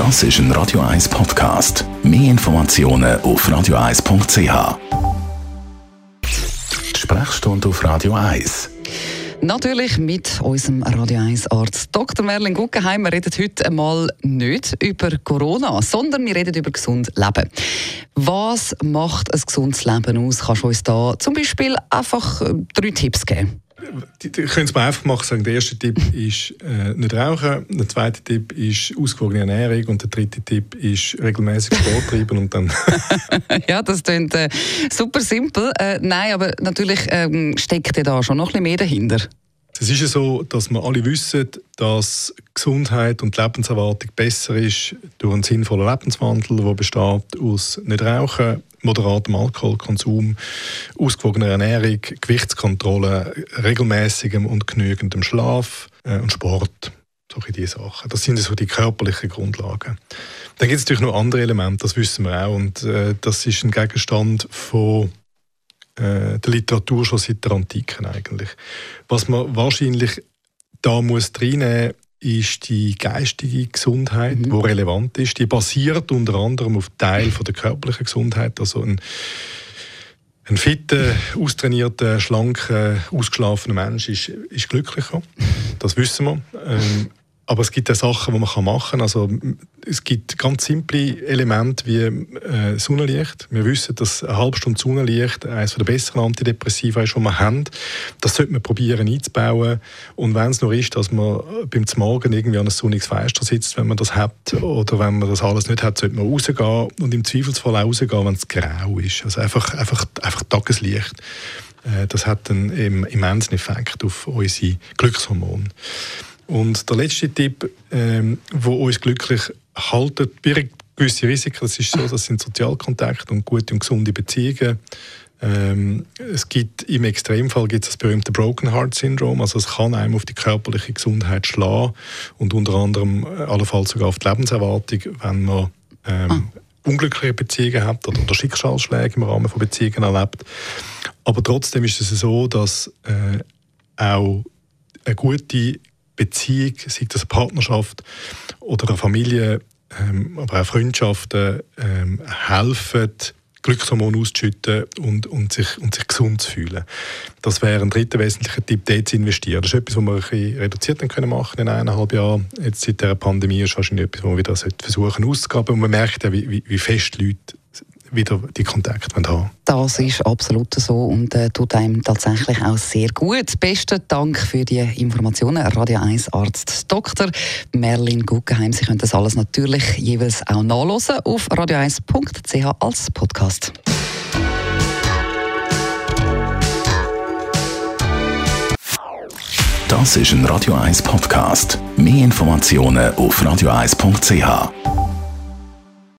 Das ist ein Radio 1 Podcast. Mehr Informationen auf radio1.ch. Sprechstunde auf Radio 1. Natürlich mit unserem Radio 1 Arzt Dr. Merlin Guggenheim. Wir reden heute einmal nicht über Corona, sondern wir reden über gesund Leben. Was macht ein gesundes Leben aus? Kannst du uns da zum Beispiel einfach äh, drei Tipps geben? Könnte es mal einfach machen. Sagen. Der erste Tipp ist äh, nicht rauchen, der zweite Tipp ist ausgewogene Ernährung und der dritte Tipp ist regelmäßig Sport treiben und dann. ja, das klingt äh, super simpel. Äh, nein, aber natürlich ähm, steckt ja da schon noch ein bisschen mehr dahinter. Es ist ja so, dass wir alle wissen, dass Gesundheit und Lebenserwartung besser ist durch einen sinnvollen Lebenswandel, der besteht aus nicht rauchen, moderatem Alkoholkonsum, ausgewogener Ernährung, Gewichtskontrolle, regelmäßigem und genügendem Schlaf äh, und Sport. Solche diese Sachen. Das sind so die körperlichen Grundlagen. Dann gibt es natürlich noch andere Elemente, das wissen wir auch. Und äh, das ist ein Gegenstand von äh, der Literatur schon seit der Antike eigentlich. Was man wahrscheinlich da muss reinnehmen ist die geistige Gesundheit, mhm. die relevant ist. Die basiert unter anderem auf Teil von der körperlichen Gesundheit, also ein ein fitter, austrainierter, schlanker, ausgeschlafener Mensch ist, ist glücklicher. Das wissen wir. Ähm, aber es gibt auch Sachen, die man machen kann. Also, es gibt ganz simple Elemente wie äh, Sonnenlicht. Wir wissen, dass eine halbe Stunde Sonnenlicht eines der besseren Antidepressiva ist, die wir haben. Das sollte man probieren einzubauen. Und wenn es nur ist, dass man beim Morgen irgendwie an einem sonniges Fenster sitzt, wenn man das hat, oder wenn man das alles nicht hat, sollte man rausgehen und im Zweifelsfall auch rausgehen, wenn es grau ist. Also einfach, einfach, einfach Tageslicht. Äh, das hat einen immensen Effekt auf unsere Glückshormone. Und der letzte Tipp, ähm, wo uns glücklich haltet, birgt gewisse Risiken. Das ist so, das sind Sozialkontakte und gute und gesunde Beziehungen. Ähm, es gibt im Extremfall gibt es das berühmte Broken Heart Syndrom, also es kann einem auf die körperliche Gesundheit schlagen und unter anderem äh, allenfalls sogar auf die Lebenserwartung, wenn man ähm, ah. unglückliche Beziehungen hat oder, oder Schicksalsschläge im Rahmen von Beziehungen erlebt. Aber trotzdem ist es so, dass äh, auch eine gute Beziehung, sei das eine Partnerschaft oder eine Familie, ähm, aber auch Freundschaften, ähm, helfen, Glückshormone auszuschütten und, und, sich, und sich gesund zu fühlen. Das wäre ein dritter wesentlicher Tipp, dort zu investieren. Das ist etwas, was wir ein bisschen reduziert können machen in eineinhalb Jahren. Jetzt seit der Pandemie ist wahrscheinlich etwas, was wir wieder versuchen auszugeben. Und man merkt ja, wie, wie, wie fest Leute wieder die Kontakte haben. Das ist absolut so und äh, tut einem tatsächlich auch sehr gut. Besten Dank für die Informationen, Radio 1 Arzt Dr. Merlin Guggenheim. Sie können das alles natürlich jeweils auch nachlesen auf radio1.ch als Podcast. Das ist ein Radio 1 Podcast. Mehr Informationen auf radio1.ch.